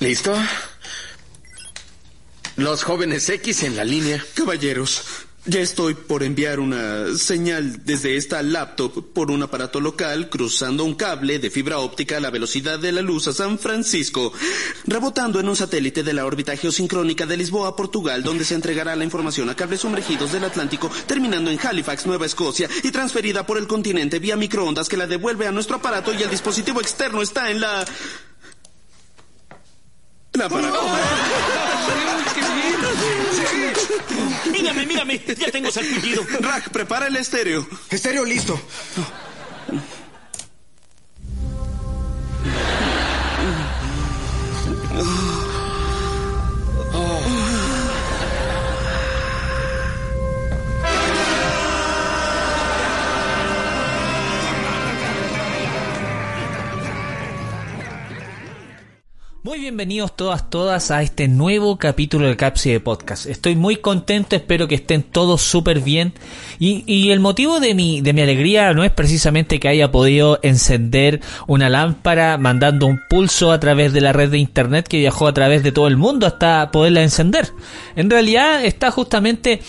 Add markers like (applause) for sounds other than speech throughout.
¿Listo? Los jóvenes X en la línea. Caballeros, ya estoy por enviar una señal desde esta laptop por un aparato local cruzando un cable de fibra óptica a la velocidad de la luz a San Francisco, rebotando en un satélite de la órbita geosincrónica de Lisboa Portugal, donde se entregará la información a cables sumergidos del Atlántico, terminando en Halifax, Nueva Escocia, y transferida por el continente vía microondas que la devuelve a nuestro aparato y el dispositivo externo está en la... La. (laughs) Mírame, mírame, ya tengo sarpullido. Raj, prepara el estéreo. Estéreo listo. Bienvenidos todas, todas a este nuevo capítulo de Capsi de Podcast. Estoy muy contento, espero que estén todos súper bien. Y, y, el motivo de mi, de mi alegría no es precisamente que haya podido encender una lámpara mandando un pulso a través de la red de internet que viajó a través de todo el mundo hasta poderla encender. En realidad está justamente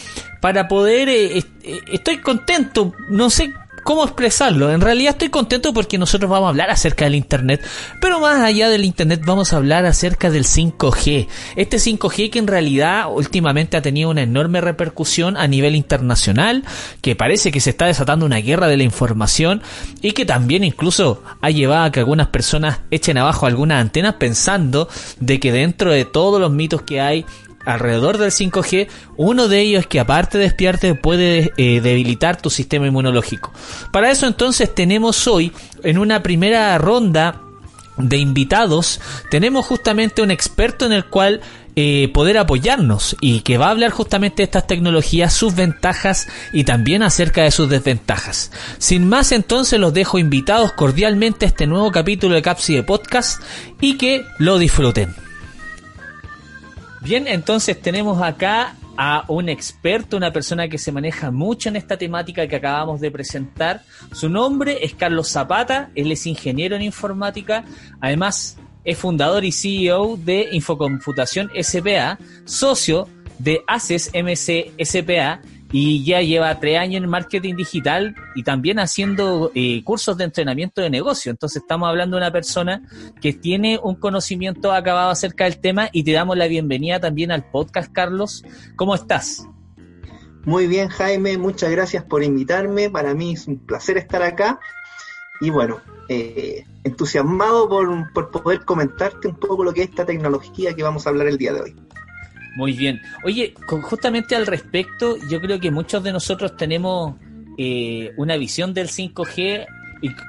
para poder... Eh, eh, estoy contento, no sé cómo expresarlo. En realidad estoy contento porque nosotros vamos a hablar acerca del Internet, pero más allá del Internet vamos a hablar acerca del 5G. Este 5G que en realidad últimamente ha tenido una enorme repercusión a nivel internacional, que parece que se está desatando una guerra de la información y que también incluso ha llevado a que algunas personas echen abajo algunas antenas pensando de que dentro de todos los mitos que hay alrededor del 5G, uno de ellos es que aparte de puede eh, debilitar tu sistema inmunológico. Para eso entonces tenemos hoy en una primera ronda de invitados, tenemos justamente un experto en el cual eh, poder apoyarnos y que va a hablar justamente de estas tecnologías, sus ventajas y también acerca de sus desventajas. Sin más entonces los dejo invitados cordialmente a este nuevo capítulo de Capsi de Podcast y que lo disfruten. Bien, entonces tenemos acá a un experto, una persona que se maneja mucho en esta temática que acabamos de presentar. Su nombre es Carlos Zapata, él es ingeniero en informática, además es fundador y CEO de Infocomputación SPA, socio de ACES MC SPA y ya lleva tres años en marketing digital y también haciendo eh, cursos de entrenamiento de negocio. Entonces estamos hablando de una persona que tiene un conocimiento acabado acerca del tema y te damos la bienvenida también al podcast, Carlos. ¿Cómo estás? Muy bien, Jaime, muchas gracias por invitarme. Para mí es un placer estar acá. Y bueno, eh, entusiasmado por, por poder comentarte un poco lo que es esta tecnología que vamos a hablar el día de hoy. Muy bien. Oye, justamente al respecto, yo creo que muchos de nosotros tenemos eh, una visión del 5G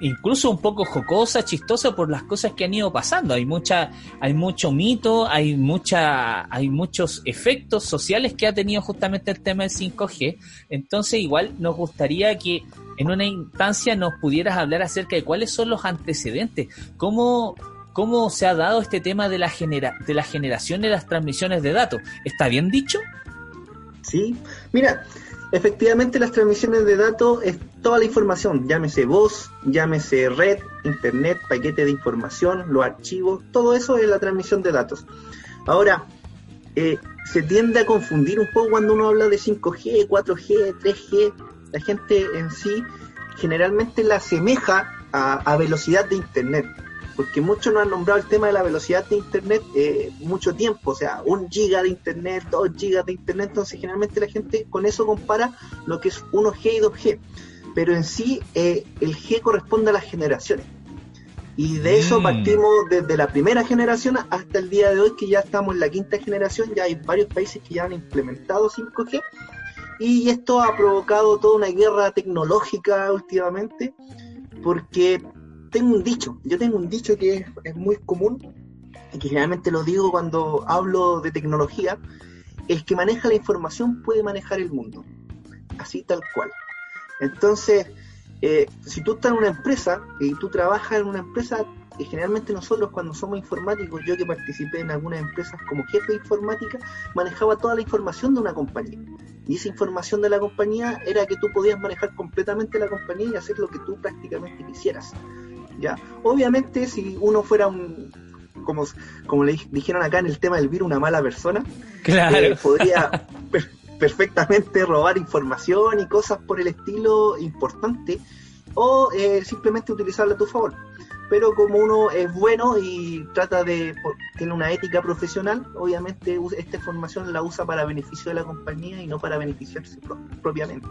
incluso un poco jocosa, chistosa por las cosas que han ido pasando. Hay mucha, hay mucho mito, hay mucha, hay muchos efectos sociales que ha tenido justamente el tema del 5G. Entonces, igual nos gustaría que en una instancia nos pudieras hablar acerca de cuáles son los antecedentes, cómo cómo se ha dado este tema de la, genera de la generación de las transmisiones de datos. ¿Está bien dicho? Sí, mira, efectivamente las transmisiones de datos es toda la información, llámese voz, llámese red, internet, paquete de información, los archivos, todo eso es la transmisión de datos. Ahora, eh, se tiende a confundir un poco cuando uno habla de 5G, 4G, 3G. La gente en sí generalmente la asemeja a velocidad de internet porque muchos no han nombrado el tema de la velocidad de Internet eh, mucho tiempo, o sea, un giga de Internet, dos gigas de Internet, entonces generalmente la gente con eso compara lo que es 1G y 2G, pero en sí eh, el G corresponde a las generaciones. Y de eso mm. partimos desde la primera generación hasta el día de hoy, que ya estamos en la quinta generación, ya hay varios países que ya han implementado 5G, y esto ha provocado toda una guerra tecnológica últimamente, porque tengo un dicho, yo tengo un dicho que es, muy común y que generalmente lo digo cuando hablo de tecnología, el que maneja la información puede manejar el mundo, así tal cual. Entonces, eh, si tú estás en una empresa y tú trabajas en una empresa, y generalmente nosotros cuando somos informáticos, yo que participé en algunas empresas como jefe de informática, manejaba toda la información de una compañía. Y esa información de la compañía era que tú podías manejar completamente la compañía y hacer lo que tú prácticamente quisieras. ¿Ya? Obviamente si uno fuera un, como, como le dijeron acá en el tema del virus, una mala persona, eh, podría perfectamente robar información y cosas por el estilo importante o eh, simplemente utilizarla a tu favor. Pero como uno es bueno y trata de, tiene una ética profesional, obviamente esta información la usa para beneficio de la compañía y no para beneficiarse propiamente.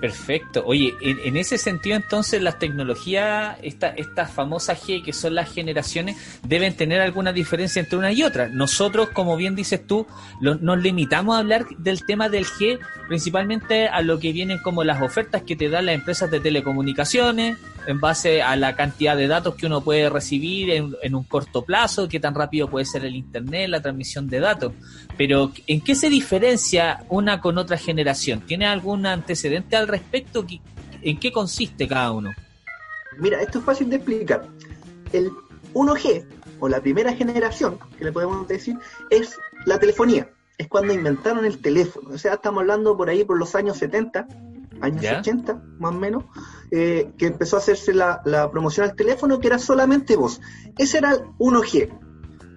Perfecto. Oye, en, ese sentido entonces las tecnologías, estas esta famosas G que son las generaciones, deben tener alguna diferencia entre una y otra. Nosotros, como bien dices tú, nos limitamos a hablar del tema del G principalmente a lo que vienen como las ofertas que te dan las empresas de telecomunicaciones, en base a la cantidad de datos que uno puede recibir en, un corto plazo, qué tan rápido puede ser el Internet, la transmisión de datos. Pero, ¿en qué se diferencia una con otra generación? ¿Tiene algún antecedente al respecto? ¿En qué consiste cada uno? Mira, esto es fácil de explicar. El 1G, o la primera generación, que le podemos decir, es la telefonía. Es cuando inventaron el teléfono. O sea, estamos hablando por ahí por los años 70, años 80, más o menos, eh, que empezó a hacerse la, promoción al teléfono, que era solamente voz. Ese era el 1G.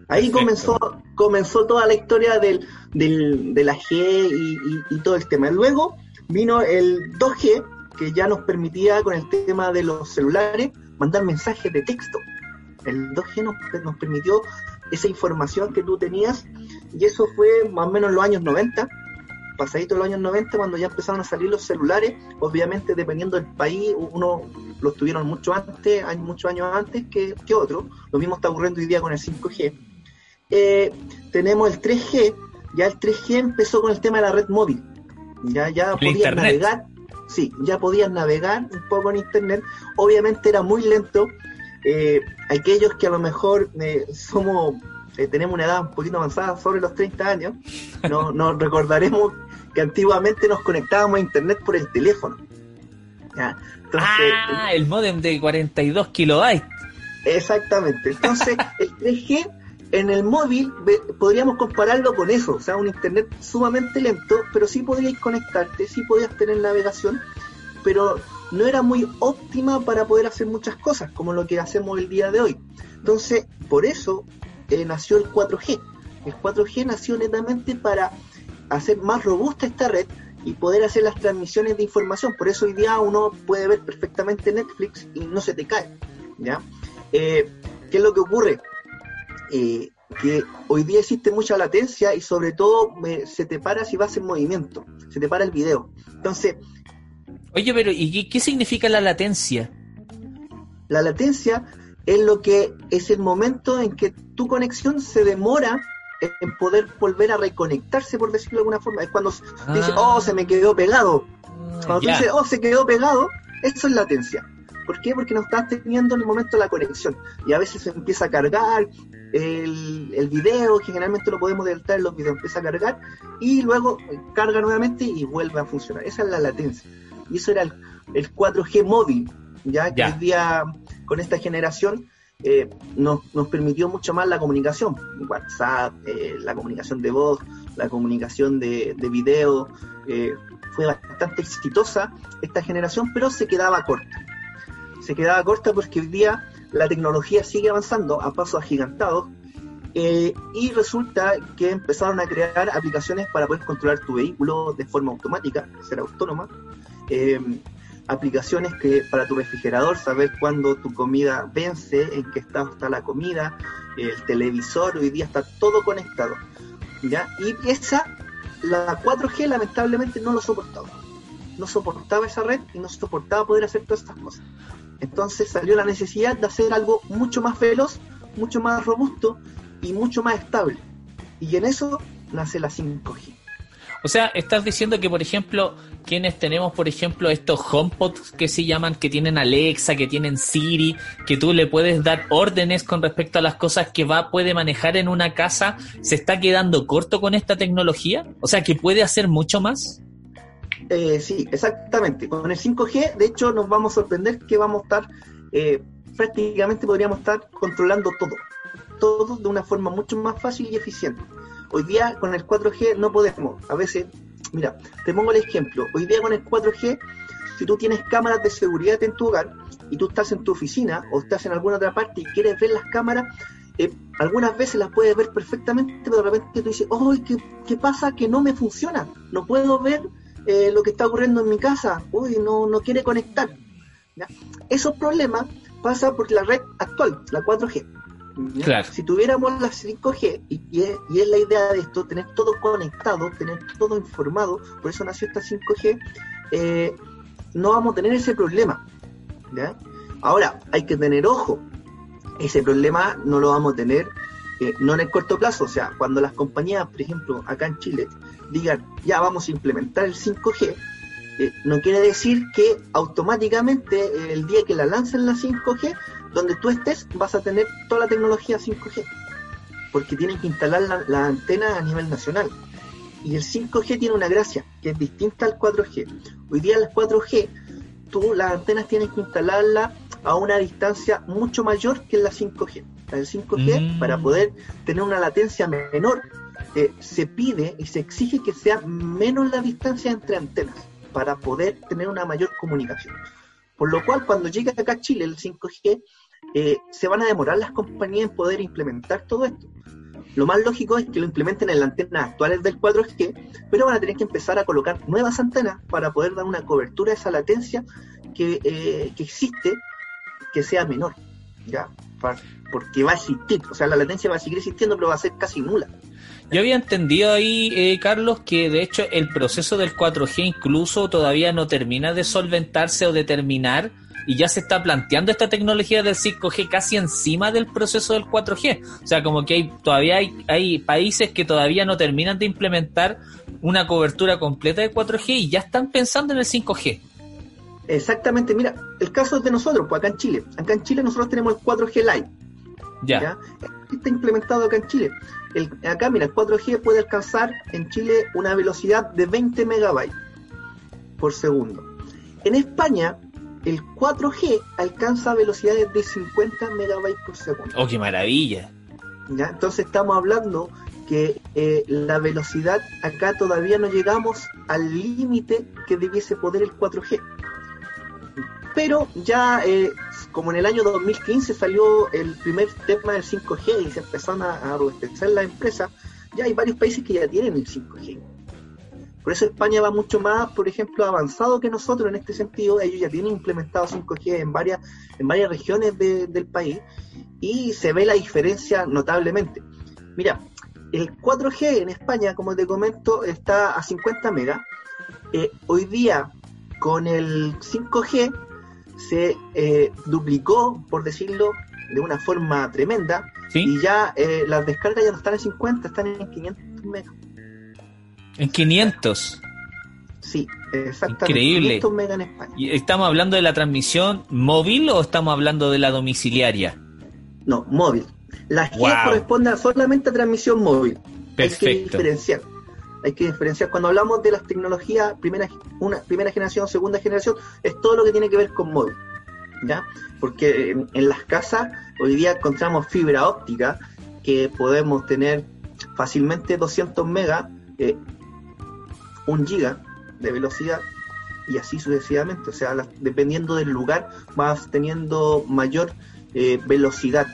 Ahí comenzó, comenzó toda la historia del, de la G y, todo el tema. Luego vino el 2G, que ya nos permitía con el tema de los celulares mandar mensajes de texto. El 2G nos, nos permitió esa información que tú tenías y eso fue más o menos en los años 90 pasadito los años 90, cuando ya empezaron a salir los celulares, obviamente dependiendo del país, uno los tuvieron mucho antes, hay muchos años antes que, que otros. Lo mismo está ocurriendo hoy día con el 5G. Eh, tenemos el 3G, ya el 3G empezó con el tema de la red móvil. Ya, ya podías navegar, sí, ya podías navegar un poco en internet. Obviamente era muy lento. Eh, aquellos que a lo mejor eh, somos tenemos una edad un poquito avanzada, sobre los 30 años, no, nos recordaremos que antiguamente nos conectábamos a internet por el teléfono. ah, el modem de 42 kilobytes. Exactamente. Entonces, (laughs) el 3G en el móvil podríamos compararlo con eso, o sea, un internet sumamente lento, pero sí podíais conectarte, sí podías tener navegación, pero no era muy óptima para poder hacer muchas cosas, como lo que hacemos el día de hoy. Entonces, por eso eh, nació el 4G. El 4G nació netamente para hacer más robusta esta red y poder hacer las transmisiones de información. Por eso hoy día uno puede ver perfectamente Netflix y no se te cae. ¿ya? Eh, ¿Qué es lo que ocurre? Eh, que hoy día existe mucha latencia y sobre todo se te para si vas en movimiento, se te para el video. Entonces... Oye, pero ¿y qué significa la latencia? La latencia es lo que es el momento en que tu conexión se demora en poder volver a reconectarse, por decirlo de alguna forma. Es cuando ah. dice, oh, se me quedó pegado. Cuando tú dices, oh, se quedó pegado, eso es latencia. ¿Por qué? Porque no estás teniendo en el momento la conexión. Y a veces se empieza a cargar el, el video, generalmente lo podemos deletrear en los videos, empieza a cargar y luego carga nuevamente y vuelve a funcionar. Esa es la latencia. Y eso era el, el 4G móvil, ya que hoy día con esta generación eh, nos, permitió mucho más la comunicación, WhatsApp, eh, la comunicación de voz, la comunicación de, video, eh, fue bastante exitosa esta generación, pero se quedaba corta. Se quedaba corta porque hoy día la tecnología sigue avanzando a pasos agigantados y resulta que empezaron a crear aplicaciones para poder controlar tu vehículo de forma automática, ser autónoma aplicaciones que para tu refrigerador, saber cuándo tu comida vence, en qué estado está la comida, el televisor, hoy día está todo conectado. ¿ya? Y esa, la 4G lamentablemente no lo soportaba. No soportaba esa red y no soportaba poder hacer todas estas cosas. Entonces salió la necesidad de hacer algo mucho más veloz, mucho más robusto y mucho más estable. Y en eso nace la 5G. O sea, estás diciendo que, por ejemplo, quienes tenemos, por ejemplo, estos HomePods que se llaman, que tienen Alexa, que tienen Siri, que tú le puedes dar órdenes con respecto a las cosas que va, puede manejar en una casa, ¿se está quedando corto con esta tecnología? O sea, que puede hacer mucho más. Eh, sí, exactamente. Con el 5G, de hecho, nos vamos a sorprender que vamos a estar, eh, prácticamente podríamos estar controlando todo. Todo de una forma mucho más fácil y eficiente. Hoy día con el 4G no podemos. A veces, mira, te pongo el ejemplo. Hoy día con el 4G, si tú tienes cámaras de seguridad en tu hogar y tú estás en tu oficina o estás en alguna otra parte y quieres ver las cámaras, eh, algunas veces las puedes ver perfectamente, pero de repente tú dices, ¡ay, ¿qué, pasa? Que no me funciona. No puedo ver eh, lo que está ocurriendo en mi casa. Uy, no, quiere conectar. Esos problemas pasan por la red actual, la 4G. Claro. Si tuviéramos la 5G, y, y, es, y, es, la idea de esto, tener todo conectado, tener todo informado, por eso nació esta 5G, eh, no vamos a tener ese problema. ¿ya? Ahora, hay que tener ojo, ese problema no lo vamos a tener eh, no en el corto plazo, o sea, cuando las compañías, por ejemplo, acá en Chile, digan, ya vamos a implementar el 5G, eh, no quiere decir que automáticamente el día que la lancen la 5G, donde tú estés, vas a tener toda la tecnología 5G, porque tienen que instalar la, la antena a nivel nacional. Y el 5G tiene una gracia, que es distinta al 4G. Hoy día el 4G, tú las antenas tienes que instalarla a una distancia mucho mayor que la 5G. El 5G, mm. para poder tener una latencia menor, eh, se pide y se exige que sea menos la distancia entre antenas para poder tener una mayor comunicación. Por lo cual, cuando llegue acá a Chile el 5G, eh, se van a demorar las compañías en poder implementar todo esto. Lo más lógico es que lo implementen en las antenas actuales del 4G, pero van a tener que empezar a colocar nuevas antenas para poder dar una cobertura a esa latencia que, eh, que existe, que sea menor. ¿ya? Porque va a existir, o sea, la latencia va a seguir existiendo, pero va a ser casi nula. Yo había entendido ahí, eh, Carlos, que de hecho el proceso del 4G incluso todavía no termina de solventarse o de terminar y ya se está planteando esta tecnología del 5G casi encima del proceso del 4G. O sea, como que hay, todavía hay, países que todavía no terminan de implementar una cobertura completa de 4G y ya están pensando en el 5G. Exactamente, mira, el caso es de nosotros, pues acá en Chile. Acá en Chile nosotros tenemos el 4G Lite. Ya. ¿ya? Está implementado acá en Chile. El, acá, mira, el 4G puede alcanzar en Chile una velocidad de 20 megabytes por segundo. En España, el 4G alcanza velocidades de 50 megabytes por segundo. ¡Oh, qué maravilla! ¿Ya? Entonces estamos hablando que eh, la velocidad acá todavía no llegamos al límite que debiese poder el 4G. Pero ya, eh, como en el año 2015 salió el primer tema del 5G y se empezaron a, a robustecer la empresa, ya hay varios países que ya tienen el 5G. Por eso España va mucho más, por ejemplo, avanzado que nosotros en este sentido. Ellos ya tienen implementado 5G en varias, en varias regiones de, del país y se ve la diferencia notablemente. Mira, el 4G en España, como te comento, está a 50 megas. Eh, hoy día, con el 5G, se eh, duplicó, por decirlo de una forma tremenda, ¿Sí? y ya eh, las descargas ya no están en 50, están en 500 megas. En 500. Sí, exactamente. Increíble. 500 megas en España. ¿Y ¿Estamos hablando de la transmisión móvil o estamos hablando de la domiciliaria? No, móvil. La G Wow. corresponde solamente a transmisión móvil. Hay que Perfecto. diferenciar. Hay que diferenciar. Cuando hablamos de las tecnologías primera, una, primera generación, segunda generación, es todo lo que tiene que ver con móvil. ¿Ya? Porque en, en las casas hoy día encontramos fibra óptica que podemos tener fácilmente 200 megas, eh, 1 giga de velocidad y así sucesivamente. O sea, las- dependiendo del lugar, vas teniendo mayor eh, velocidad.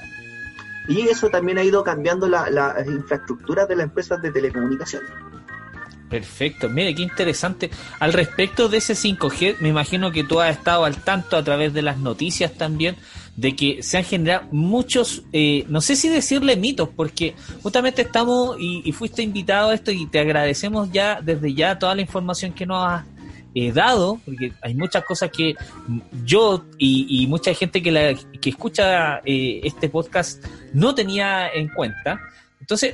Y eso también ha ido cambiando la- las infraestructuras de las empresas de telecomunicaciones. Perfecto, mire qué interesante. Al respecto de ese 5G, me imagino que tú has estado al tanto a través de las noticias también de que se han generado muchos, eh, no sé si decirle mitos, porque justamente estamos y, fuiste invitado a esto y te agradecemos ya desde ya toda la información que nos has eh, dado, porque hay muchas cosas que yo y, y mucha gente que, la, que escucha eh, este podcast no tenía en cuenta. Entonces,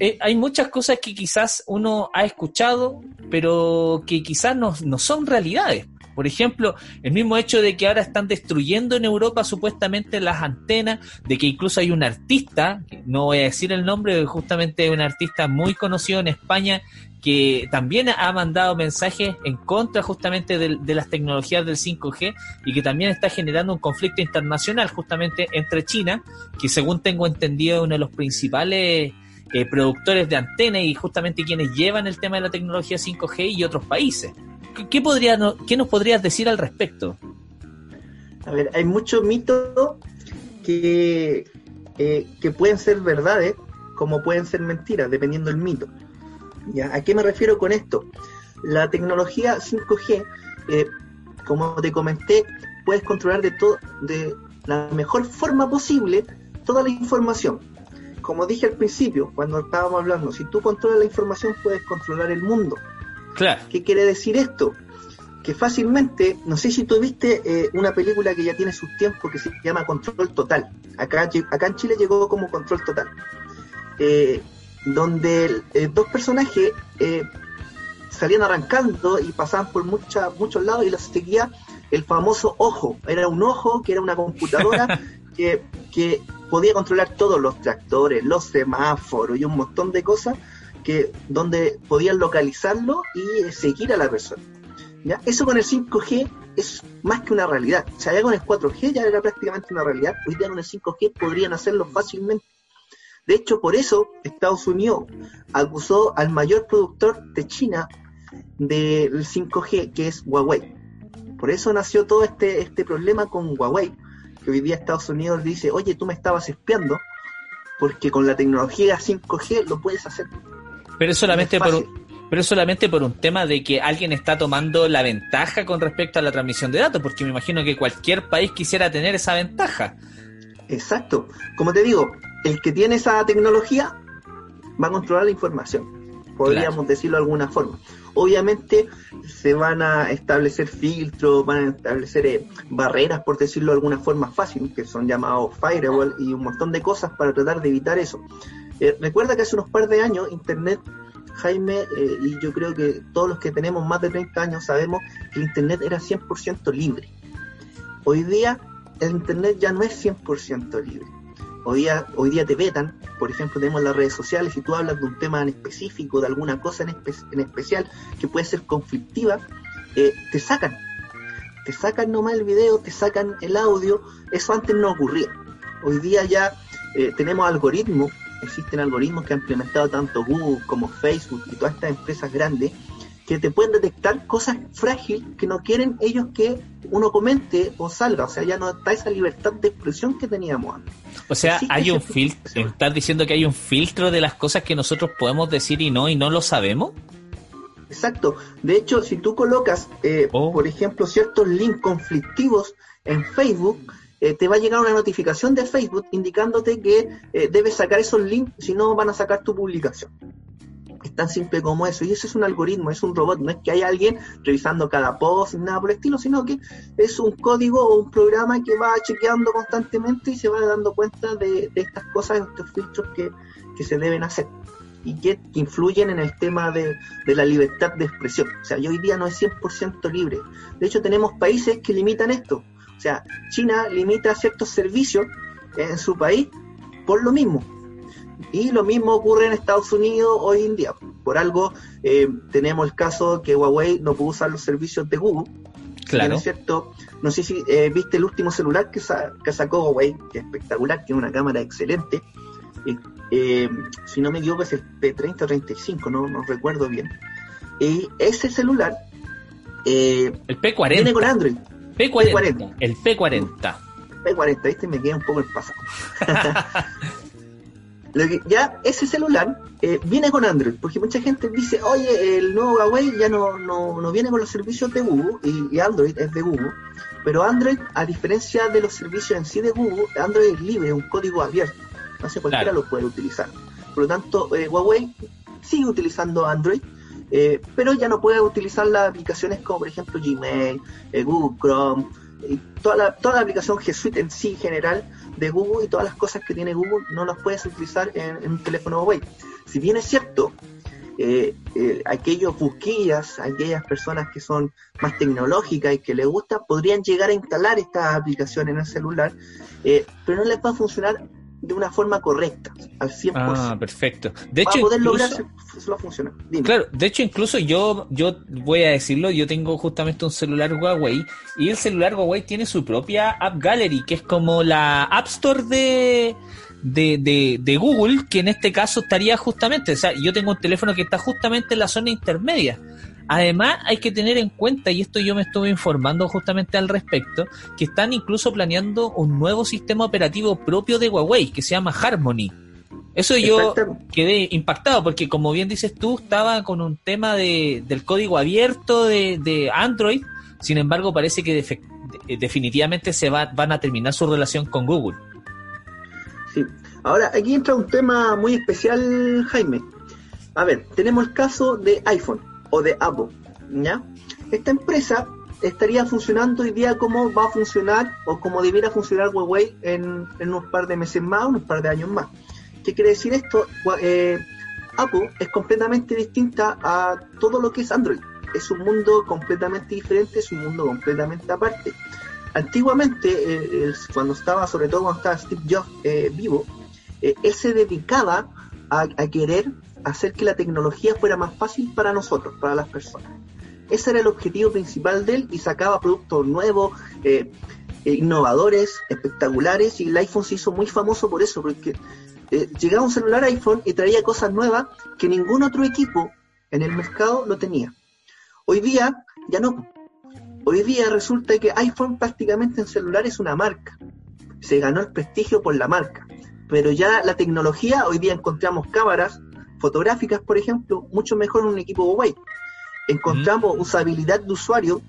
eh, hay muchas cosas que quizás uno ha escuchado, pero que quizás no, no son realidades. Por ejemplo, el mismo hecho de que ahora están destruyendo en Europa supuestamente las antenas, de que incluso hay un artista, no voy a decir el nombre, justamente un artista muy conocido en España, que también ha mandado mensajes en contra justamente de, las tecnologías del 5G y que también está generando un conflicto internacional justamente entre China, que según tengo entendido es uno de los principales eh, productores de antenas y justamente quienes llevan el tema de la tecnología 5G y otros países. ¿Qué, podría, qué nos podrías decir al respecto? A ver, hay muchos mitos que, eh, que pueden ser verdades como pueden ser mentiras, dependiendo del mito. ¿Ya? ¿A qué me refiero con esto? La tecnología 5G, eh, como te comenté, puedes controlar de, de la mejor forma posible toda la información. Como dije al principio, cuando estábamos hablando, si tú controlas la información, puedes controlar el mundo. Claro. ¿Qué quiere decir esto? Que fácilmente, no sé si tú viste eh, una película que ya tiene sus tiempos que se llama Control Total. Acá, acá en Chile llegó como Control Total. Eh, donde eh, dos personajes salían arrancando y pasaban por mucha, muchos lados y los seguía el famoso ojo. Era un ojo que era una computadora (laughs) que, que podía controlar todos los tractores, los semáforos y un montón de cosas que donde podían localizarlo y seguir a la persona. ¿ya? Eso con el 5G es más que una realidad. O sea, ya con el 4G ya era prácticamente una realidad. Hoy día con el 5G podrían hacerlo fácilmente. De hecho, por eso Estados Unidos acusó al mayor productor de China del 5G, que es Huawei. Por eso nació todo este, este problema con Huawei, que hoy día Estados Unidos dice, oye, tú me estabas espiando, porque con la tecnología 5G lo puedes hacer pero es solamente por un, pero solamente por un tema de que alguien está tomando la ventaja con respecto a la transmisión de datos, porque me imagino que cualquier país quisiera tener esa ventaja. Exacto. Como te digo, el que tiene esa tecnología va a controlar la información. Podríamos decirlo de alguna forma. Obviamente se van a establecer filtros, van a establecer eh, barreras, por decirlo de alguna forma fácil, que son llamados firewall y un montón de cosas para tratar de evitar eso. Eh, recuerda que hace unos par de años Internet, Jaime, eh, y yo creo que todos los que tenemos más de 30 años sabemos que Internet era 100% libre. Hoy día el Internet ya no es 100% libre. Hoy día, hoy día te vetan, por ejemplo, tenemos las redes sociales, y tú hablas de un tema en específico, de alguna cosa en, especial que puede ser conflictiva, eh, te sacan. Te sacan nomás el video, te sacan el audio, eso antes no ocurría. Hoy día ya tenemos algoritmos existen algoritmos que han implementado tanto Google como Facebook y todas estas empresas grandes que te pueden detectar cosas frágiles que no quieren ellos que uno comente o salga. O sea, ya no está esa libertad de expresión que teníamos antes. O sea, hay un filtro. ¿Estás diciendo que hay un filtro de las cosas que nosotros podemos decir y no y no lo sabemos? Exacto. De hecho, si tú colocas, eh, oh. por ejemplo, ciertos links conflictivos en Facebook, eh, te va a llegar una notificación de Facebook indicándote que eh, debes sacar esos links, si no van a sacar tu publicación. Es tan simple como eso. Y eso es un algoritmo, es un robot. No es que haya alguien revisando cada post, nada por el estilo, sino que es un código o un programa que va chequeando constantemente y se va dando cuenta de, estas cosas, estos filtros que, se deben hacer y que, influyen en el tema de, de, la libertad de expresión. O sea, hoy día no es 100% libre. De hecho, tenemos países que limitan esto. O sea, China limita ciertos servicios en su país por lo mismo. Y lo mismo ocurre en Estados Unidos hoy en día. Por algo eh, tenemos el caso que Huawei no pudo usar los servicios de Google. Claro. es cierto? No sé si eh, viste el último celular que, sacó Huawei, que es espectacular, tiene una cámara excelente. Eh, si no me equivoco es el P30 o 35, no, no recuerdo bien. Y ese celular... el P40. Viene con Android. P40, El P40. P40, ¿viste? Me queda un poco el pasado. (laughs) ya ese celular eh, viene con Android, porque mucha gente dice, oye, el nuevo Huawei ya no, no, viene con los servicios de Google y, Android es de Google, pero Android, a diferencia de los servicios en sí de Google, Android es libre, es un código abierto, no sé, cualquiera lo puede utilizar. Por lo tanto, eh, Huawei sigue utilizando Android, eh, pero ya no puede utilizar las aplicaciones como por ejemplo Gmail, eh, Google Chrome, toda, la, toda la aplicación G Suite en sí general de Google y todas las cosas que tiene Google no las puedes utilizar en, un teléfono Huawei. Si bien es cierto, eh, eh, aquellos busquillas, aquellas personas que son más tecnológicas y que les gusta, podrían llegar a instalar esta aplicación en el celular, eh, pero no les va a funcionar de una forma correcta, al 100%. Ah, perfecto. De Para hecho, poder incluso- lograr eso va a funcionar. Dime. Claro, de hecho incluso yo, yo voy a decirlo, yo tengo justamente un celular Huawei y el celular Huawei tiene su propia App Gallery, que es como la App Store de, de, de, de Google, que en este caso estaría justamente, o sea, yo tengo un teléfono que está justamente en la zona intermedia. Además, hay que tener en cuenta, y esto yo me estuve informando justamente al respecto, que están incluso planeando un nuevo sistema operativo propio de Huawei, que se llama Harmony. Eso yo quedé impactado porque como bien dices tú, estaba con un tema de, del código abierto de, de Android, sin embargo parece que de- definitivamente se va, van a terminar su relación con Google. Sí. Ahora, aquí entra un tema muy especial, Jaime. A ver, tenemos el caso de iPhone o de Apple, ¿ya? Esta empresa estaría funcionando hoy día como va a funcionar o como debiera funcionar Huawei en, en unos par de meses más, unos par de años más. ¿Qué quiere decir esto? Eh, Apple es completamente distinta a todo lo que es Android. Es un mundo completamente diferente, es un mundo completamente aparte. Antiguamente, eh, cuando estaba, sobre todo cuando estaba Steve Jobs eh, vivo, él se dedicaba a querer hacer que la tecnología fuera más fácil para nosotros, para las personas. Ese era el objetivo principal de él y sacaba productos nuevos, eh, eh, innovadores, espectaculares y el iPhone se hizo muy famoso por eso, porque eh, llegaba un celular iPhone y traía cosas nuevas que ningún otro equipo en el mercado lo tenía. Hoy día ya no. Hoy día resulta que iPhone prácticamente en celular es una marca. Se ganó el prestigio por la marca. Pero ya la tecnología, hoy día encontramos cámaras fotográficas, por ejemplo, mucho mejor en un equipo Huawei. Encontramos usabilidad de usuario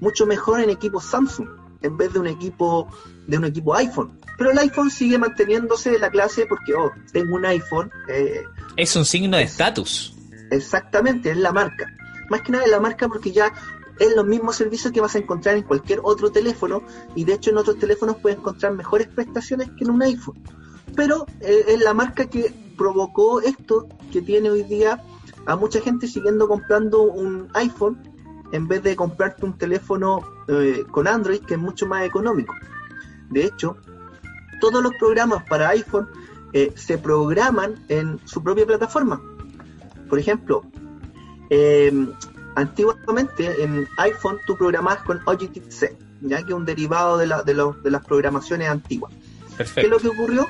mucho mejor en equipos Samsung en vez de un equipo de un equipo iPhone. Pero el iPhone sigue manteniéndose de la clase porque, oh, tengo un iPhone, eh, Es un signo de estatus. Exactamente, es la marca. Más que nada es la marca porque ya es los mismos servicios que vas a encontrar en cualquier otro teléfono y de hecho en otros teléfonos puedes encontrar mejores prestaciones que en un iPhone. Pero eh, es la marca que provocó esto que tiene hoy día a mucha gente siguiendo comprando un iPhone en vez de comprarte un teléfono eh, con Android que es mucho más económico. De hecho, todos los programas para iPhone eh, se programan en su propia plataforma. Por ejemplo, eh, antiguamente en iPhone tú programabas con Objective-C, ya que es un derivado de, la- de, los- de las programaciones antiguas. ¿Qué es Perfecto. lo que ocurrió?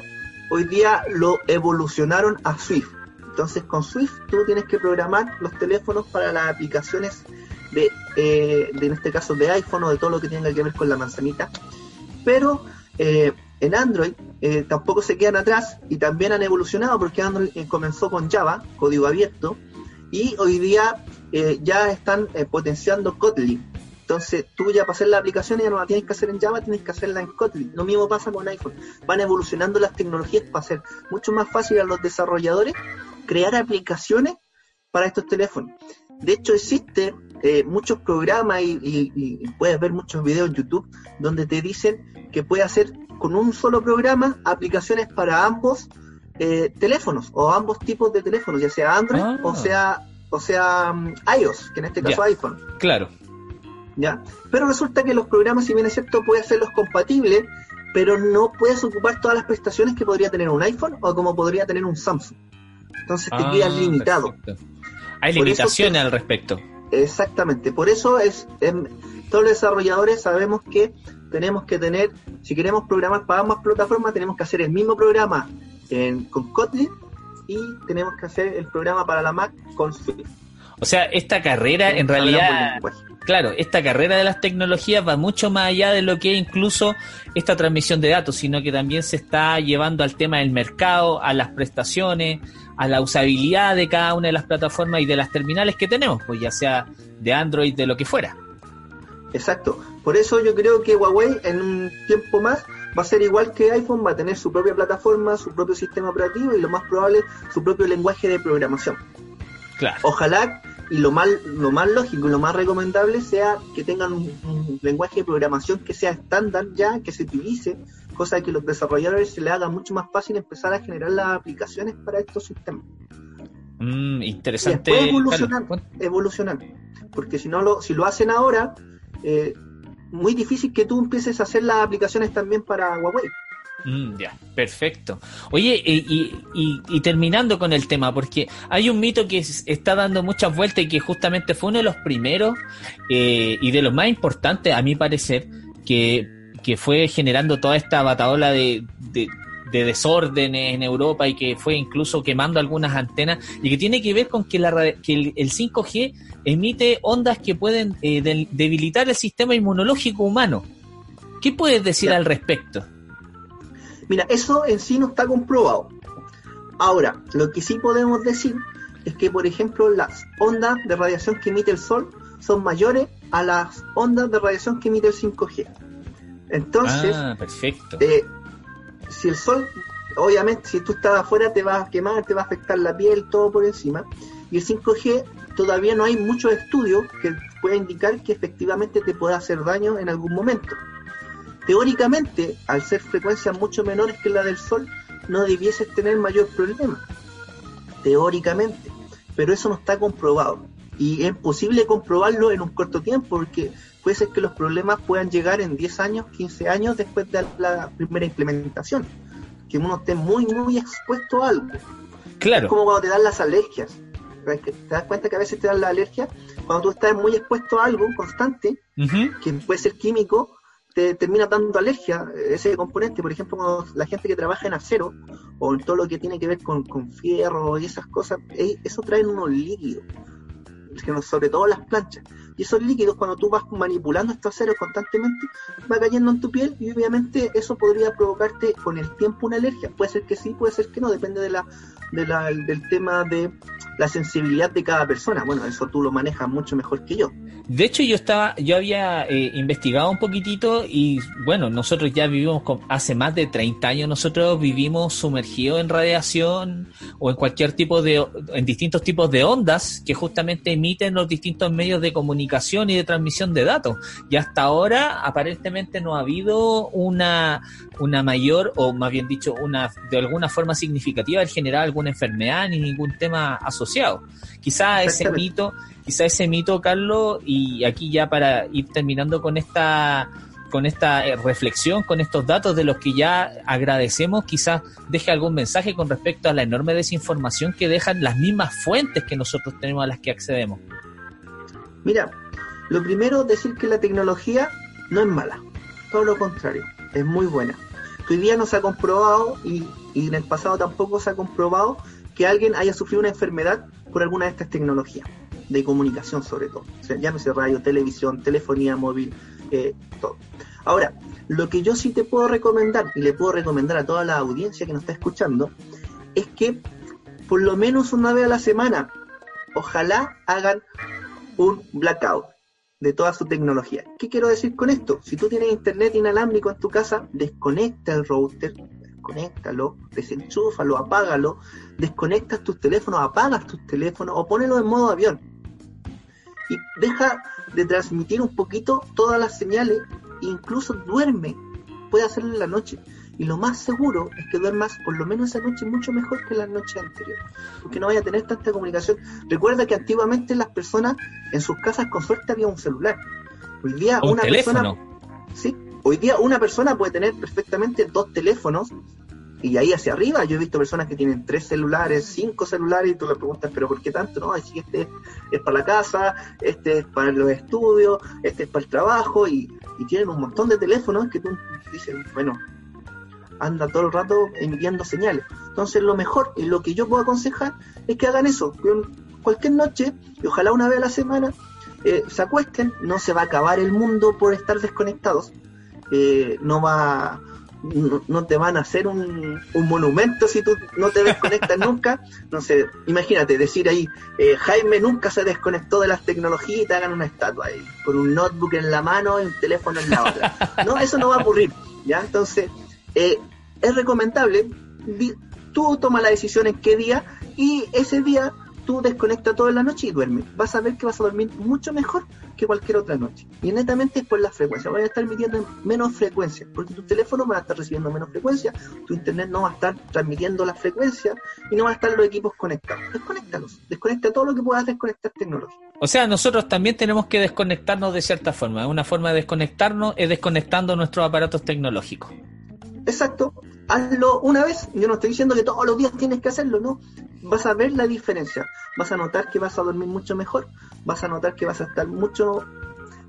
Hoy día lo evolucionaron a Swift. Entonces con Swift tú tienes que programar los teléfonos para las aplicaciones de, eh, de en este caso de iPhone o de todo lo que tenga que ver con la manzanita. Pero eh, en Android eh, tampoco se quedan atrás y también han evolucionado porque Android eh, comenzó con Java, código abierto, y hoy día eh, ya están eh, potenciando Kotlin. Entonces tú ya para hacer la aplicación ya no la tienes que hacer en Java, tienes que hacerla en Kotlin. Lo mismo pasa con iPhone. Van evolucionando las tecnologías para hacer mucho más fácil a los desarrolladores crear aplicaciones para estos teléfonos. De hecho existe eh, muchos programas y, y- y puedes ver muchos videos en YouTube donde te dicen que puedes hacer con un solo programa aplicaciones para ambos eh, teléfonos o ambos tipos de teléfonos, ya sea Android Ah. o sea o sea mm, iOS, que en este caso Ya. iPhone. Claro. ¿Ya? Pero resulta que los programas, si bien es cierto, puedes hacerlos compatibles, pero no puedes ocupar todas las prestaciones que podría tener un iPhone o como podría tener un Samsung. Entonces te Ah, quedas limitado. perfecto. Hay limitaciones que- al respecto. Exactamente, por eso es todos los desarrolladores sabemos que tenemos que tener, si queremos programar para ambas plataformas, tenemos que hacer el mismo programa en- con Kotlin y tenemos que hacer el programa para la Mac con Swift. O sea, esta carrera en realidad. Claro, esta carrera de las tecnologías va mucho más allá de lo que es incluso esta transmisión de datos, sino que también se está llevando al tema del mercado, a las prestaciones, a la usabilidad de cada una de las plataformas y de las terminales que tenemos, pues ya sea de Android, de lo que fuera. Exacto. Por eso yo creo que Huawei en un tiempo más va a ser igual que iPhone, va a tener su propia plataforma, su propio sistema operativo y lo más probable su propio lenguaje de programación. Claro. Ojalá y lo más, lo más lógico y lo más recomendable sea que tengan un, lenguaje de programación que sea estándar ya, que se utilice, cosa que los desarrolladores se les haga mucho más fácil empezar a generar las aplicaciones para estos sistemas. Mm, interesante. Y evolucionar, evolucionar, porque si no lo, si lo hacen ahora, eh, muy difícil que tú empieces a hacer las aplicaciones también para Huawei. Mm, ya, perfecto. Oye, y, y, terminando con el tema, porque hay un mito que está dando muchas vueltas y que justamente fue uno de los primeros eh, y de los más importantes, a mi parecer, que, que fue generando toda esta bataola de, de, de desórdenes en Europa y que fue incluso quemando algunas antenas y que tiene que ver con que, la, que el, 5G emite ondas que pueden eh, debilitar el sistema inmunológico humano. ¿Qué puedes decir al respecto? Mira, eso en sí no está comprobado. Ahora, lo que sí podemos decir es que, por ejemplo, las ondas de radiación que emite el Sol son mayores a las ondas de radiación que emite el 5G. Entonces, ah, perfecto. Eh, si el sol, obviamente, si tú estás afuera te va a quemar, te va a afectar la piel, todo por encima. Y el 5G todavía no hay muchos estudios que puedan indicar que efectivamente te pueda hacer daño en algún momento. Teóricamente, al ser frecuencias mucho menores que la del Sol, no debieses tener mayor problema. Teóricamente. Pero eso no está comprobado. Y es posible comprobarlo en un corto tiempo, porque puede ser que los problemas puedan llegar en 10 años, 15 años después de la primera implementación. Que uno esté muy, muy expuesto a algo. Claro. Es como cuando te dan las alergias. ¿Te das cuenta que a veces te dan la alergia? Cuando tú estás muy expuesto a algo constante, que puede ser químico, te termina dando alergia ese componente. Por ejemplo, la gente que trabaja en acero o en todo lo que tiene que ver con, con fierro y esas cosas, eh, eso trae unos líquidos, sobre todo las planchas. Y esos líquidos, cuando tú vas manipulando estos aceros constantemente, va cayendo en tu piel y obviamente eso podría provocarte con el tiempo una alergia. Puede ser que sí, puede ser que no, depende de la, de la, del tema de la sensibilidad de cada persona. Bueno, eso tú lo manejas mucho mejor que yo. De hecho, yo estaba, yo había eh, investigado un poquitito y bueno, nosotros ya vivimos hace más de 30 años, nosotros vivimos sumergidos en radiación o en cualquier tipo de, en distintos tipos de ondas que justamente emiten los distintos medios de comunicación y de transmisión de datos. Y hasta ahora, aparentemente, no ha habido una, una mayor, o más bien dicho, una, de alguna forma significativa el generar alguna enfermedad ni ningún tema asociado. Quizá ese mito, quizá ese mito, Carlos, y aquí ya para ir terminando con esta con esta eh, reflexión, con estos datos de los que ya agradecemos, quizás deje algún mensaje con respecto a la enorme desinformación que dejan las mismas fuentes que nosotros tenemos a las que accedemos. Mira, lo primero decir que la tecnología no es mala, todo lo contrario, es muy buena. Hoy día no se ha comprobado y, y en el pasado tampoco se ha comprobado que alguien haya sufrido una enfermedad por alguna de estas tecnologías, de comunicación sobre todo. O sea, llámese radio, televisión, telefonía móvil, eh, todo. Ahora, lo que yo sí te puedo recomendar, y le puedo recomendar a toda la audiencia que nos está escuchando, es que por lo menos una vez a la semana, ojalá hagan un blackout de toda su tecnología. ¿Qué quiero decir con esto? Si tú tienes internet inalámbrico en tu casa, desconecta el router, desconéctalo, desenchúfalo, apágalo, desconectas tus teléfonos, apagas tus teléfonos o ponelo en modo avión. Y deja de transmitir un poquito todas las señales, incluso duerme, puede hacerlo en la noche. Y lo más seguro es que duermas por lo menos esa noche mucho mejor que la noche anterior, porque no vaya a tener tanta comunicación. Recuerda que antiguamente las personas en sus casas con suerte había un celular. Hoy día una persona, sí, hoy día una persona puede tener perfectamente dos teléfonos y ahí hacia arriba yo he visto personas que tienen tres celulares, cinco celulares, y tú le preguntas, pero ¿por qué tanto? No, así este es para la casa, este es para los estudios, este es para el trabajo, y, tienen un montón de teléfonos que tú dices, bueno, anda todo el rato emitiendo señales. Entonces lo mejor y lo que yo puedo aconsejar es que hagan eso, cualquier noche, y ojalá una vez a la semana, eh, se acuesten, no se va a acabar el mundo por estar desconectados, eh, no va no, te van a hacer un, monumento si tú no te desconectas (laughs) nunca. No sé, imagínate decir ahí, eh, Jaime nunca se desconectó de las tecnologías y te hagan una estatua ahí, con un notebook en la mano y un teléfono en la otra. No, eso no va a ocurrir, ¿ya? Entonces, eh, es recomendable, tú tomas la decisión en qué día y ese día tú desconectas todo en la noche y duermes. Vas a ver que vas a dormir mucho mejor que cualquier otra noche. Y netamente es por la frecuencia. Vas a estar emitiendo menos frecuencia, porque tu teléfono va a estar recibiendo menos frecuencia, tu internet no va a estar transmitiendo la frecuencia y no van a estar los equipos conectados. Desconéctalos. Desconecta todo lo que puedas desconectar tecnológico. O sea, nosotros también tenemos que desconectarnos de cierta forma. Una forma de desconectarnos es desconectando nuestros aparatos tecnológicos. Exacto. Hazlo una vez. Yo no estoy diciendo que todos los días tienes que hacerlo, no. Vas a ver la diferencia. Vas a notar que vas a dormir mucho mejor. Vas a notar que vas a estar mucho,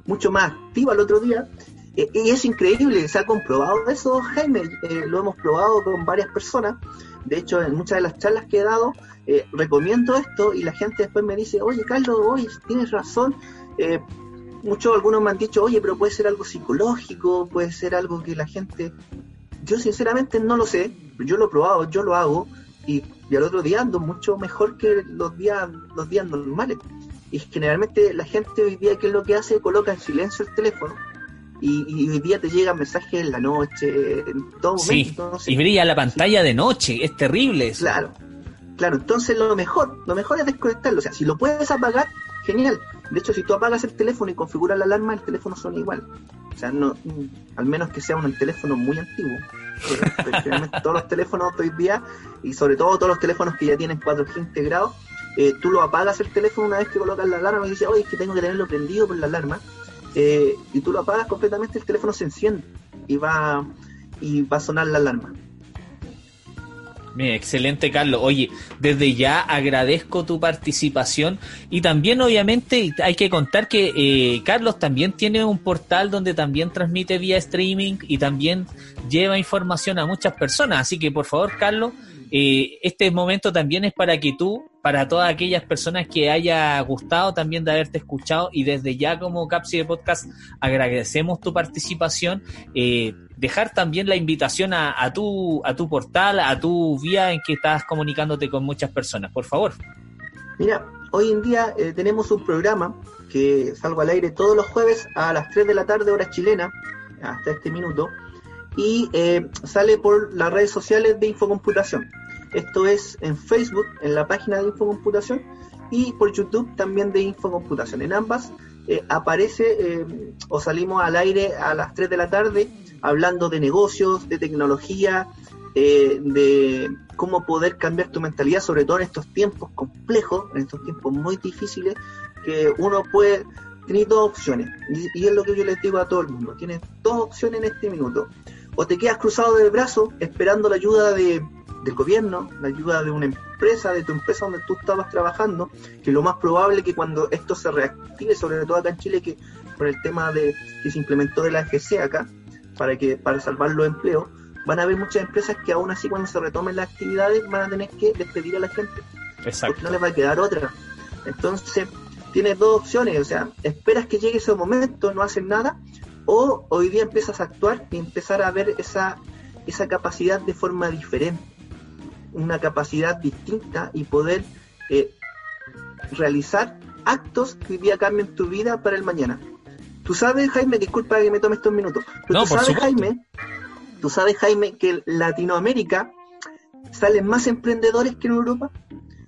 mucho más activo al otro día. Eh, y es increíble, se ha comprobado eso, Jaime. Eh, lo hemos probado con varias personas. De hecho, en muchas de las charlas que he dado, eh, recomiendo esto y la gente después me dice, oye, Carlos, oye, tienes razón. muchos, algunos me han dicho, oye, pero puede ser algo psicológico, puede ser algo que la gente yo sinceramente no lo sé, yo lo he probado, yo lo hago y, al otro día ando mucho mejor que los días, los días normales. Y generalmente la gente hoy día, ¿qué es lo que hace? Coloca en silencio el teléfono y, hoy día te llegan mensajes en la noche, en todo momento. y brilla la pantalla de noche, es terrible eso. Claro, claro, entonces lo mejor, lo mejor es desconectarlo. O sea, si lo puedes apagar, genial. De hecho, si tú apagas el teléfono y configuras la alarma, el teléfono suena igual. O sea, no, al menos que sea un teléfono muy antiguo. Eh, (laughs) todos los teléfonos hoy día, y sobre todo todos los teléfonos que ya tienen 4G integrados, eh, tú lo apagas el teléfono una vez que colocas la alarma y dices, oye, es que tengo que tenerlo prendido por la alarma. Eh, y tú lo apagas completamente, el teléfono se enciende y va, y va a sonar la alarma excelente, Carlos. Oye, desde ya agradezco tu participación y también, obviamente, hay que contar que eh, Carlos también tiene un portal donde también transmite vía streaming y también lleva información a muchas personas. Así que, por favor, Carlos, este momento también es para que tú, para todas aquellas personas que haya gustado también de haberte escuchado y desde ya como Capsi de Podcast agradecemos tu participación, eh, dejar también la invitación a, tu, a tu portal, a tu vía en que estás comunicándote con muchas personas, por favor. Mira, hoy en día eh, tenemos un programa que salgo al aire todos los jueves a las 3 de la tarde hora chilena, hasta este minuto, y eh, sale por las redes sociales de Infocomputación. Esto es en Facebook, en la página de Infocomputación, y por YouTube también de Infocomputación. En ambas eh, aparece eh, o salimos al aire a las 3 de la tarde hablando de negocios, de tecnología, de cómo poder cambiar tu mentalidad, sobre todo en estos tiempos complejos, en estos tiempos muy difíciles, que uno puede tener dos opciones. Y, es lo que yo les digo a todo el mundo. Tienes dos opciones en este minuto o te quedas cruzado de brazos esperando la ayuda de, del gobierno, la ayuda de una empresa, de tu empresa donde tú estabas trabajando, que lo más probable que cuando esto se reactive, sobre todo acá en Chile, que por el tema de que se implementó de la FC acá, para que para salvar los empleos, van a haber muchas empresas que aún así cuando se retomen las actividades van a tener que despedir a la gente. Exacto. Porque no les va a quedar otra. Entonces, tienes dos opciones, o sea, esperas que llegue ese momento, no haces nada, o hoy día empiezas a actuar y empezar a ver esa, esa capacidad de forma diferente, una capacidad distinta y poder eh, realizar actos que hoy día cambien tu vida para el mañana. Tú sabes, Jaime, disculpa que me tome estos minutos, pero tú sabes, Jaime, tú sabes, Jaime, que en Latinoamérica salen más emprendedores que en Europa.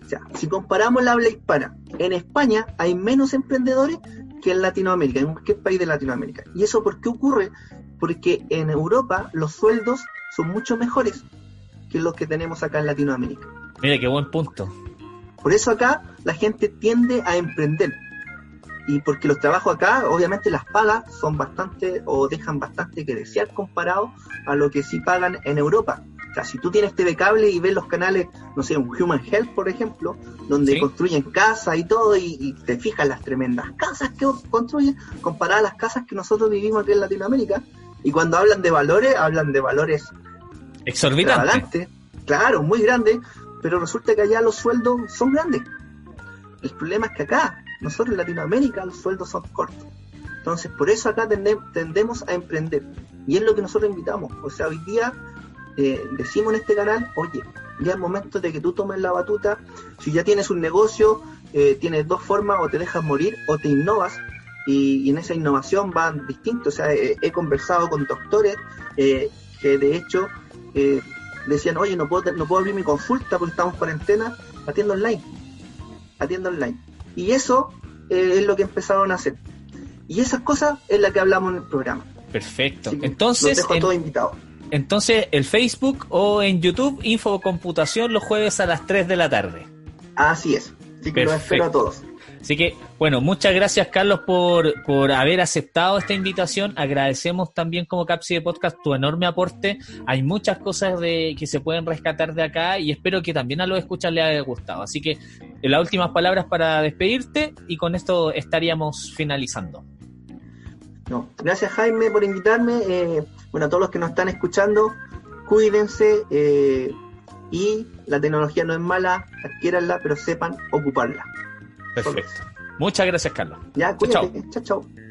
O sea, si comparamos la habla hispana, en España hay menos emprendedores que en Latinoamérica, en cualquier país de Latinoamérica. ¿Y eso por qué ocurre? Porque en Europa los sueldos son mucho mejores que los que tenemos acá en Latinoamérica. Mira, qué buen punto. Por eso acá la gente tiende a emprender. Y porque los trabajos acá, obviamente las pagas son bastante o dejan bastante que desear comparado a lo que sí pagan en Europa. O sea, si tú tienes TV cable y ves los canales, no sé, un Human Health, por ejemplo, donde construyen casas y todo, y, te fijas las tremendas casas que construyen comparadas a las casas que nosotros vivimos aquí en Latinoamérica. Y cuando hablan de valores, hablan de valores exorbitantes. Claro, muy grandes, pero resulta que allá los sueldos son grandes. El problema es que acá, nosotros en Latinoamérica, los sueldos son cortos. Entonces, por eso acá tendemos a emprender. Y es lo que nosotros invitamos. O sea, hoy día eh, decimos en este canal, oye, ya es momento de que tú tomes la batuta, si ya tienes un negocio, eh, tienes dos formas, o te dejas morir o te innovas, y, en esa innovación van distintos, o sea, he, conversado con doctores eh, que de hecho decían, oye, no puedo, no puedo abrir mi consulta porque estamos en cuarentena, atiendo online. atienda online. Y eso eh, es lo que empezaron a hacer. Y esas cosas es la que hablamos en el programa. Perfecto. Entonces, los dejo en- todos invitados. Entonces el Facebook o en YouTube, Infocomputación los jueves a las 3 de la tarde. Así es. Así que los espero a todos. Así que, bueno, muchas gracias Carlos por, por haber aceptado esta invitación. Agradecemos también como Capsi de Podcast tu enorme aporte. Hay muchas cosas de, que se pueden rescatar de acá y espero que también a los escuchas les haya gustado. Así que eh, las últimas palabras para despedirte y con esto estaríamos finalizando. No, gracias Jaime por invitarme. Eh, bueno, a todos los que nos están escuchando, cuídense eh, y la tecnología no es mala, adquiéranla, pero sepan ocuparla. Perfecto. Muchas gracias Carlos. Ya, Chao, cuídate. Chao, chao.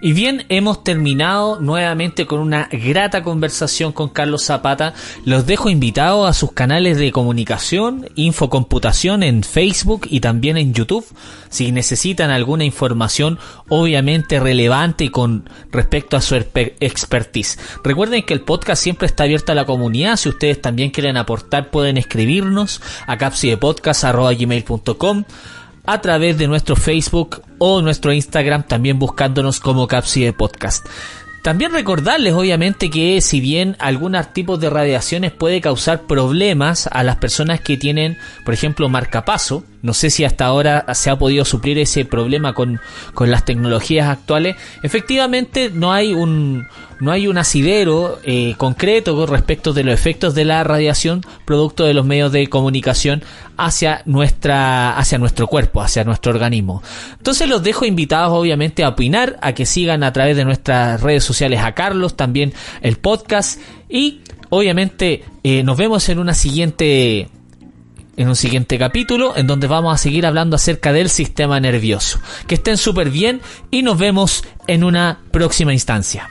Y bien, hemos terminado nuevamente con una grata conversación con Carlos Zapata. Los dejo invitados a sus canales de comunicación, Infocomputación en Facebook y también en YouTube. Si necesitan alguna información obviamente relevante con respecto a su expertise. Recuerden que el podcast siempre está abierto a la comunidad. Si ustedes también quieren aportar, pueden escribirnos a capsidepodcast.gmail.com a través de nuestro Facebook o nuestro Instagram, también buscándonos como Capside Podcast. También recordarles, obviamente, que si bien algunos tipos de radiaciones puede causar problemas a las personas que tienen, por ejemplo, marcapaso, no sé si hasta ahora se ha podido suplir ese problema con, con las tecnologías actuales, efectivamente no hay un, no hay un asidero eh, concreto con respecto de los efectos de la radiación producto de los medios de comunicación hacia nuestra hacia nuestro cuerpo, hacia nuestro organismo. Entonces los dejo invitados obviamente a opinar, a que sigan a través de nuestras redes sociales a Carlos, también el podcast y obviamente eh, nos vemos en una siguiente en un siguiente capítulo en donde vamos a seguir hablando acerca del sistema nervioso. Que estén súper bien y nos vemos en una próxima instancia.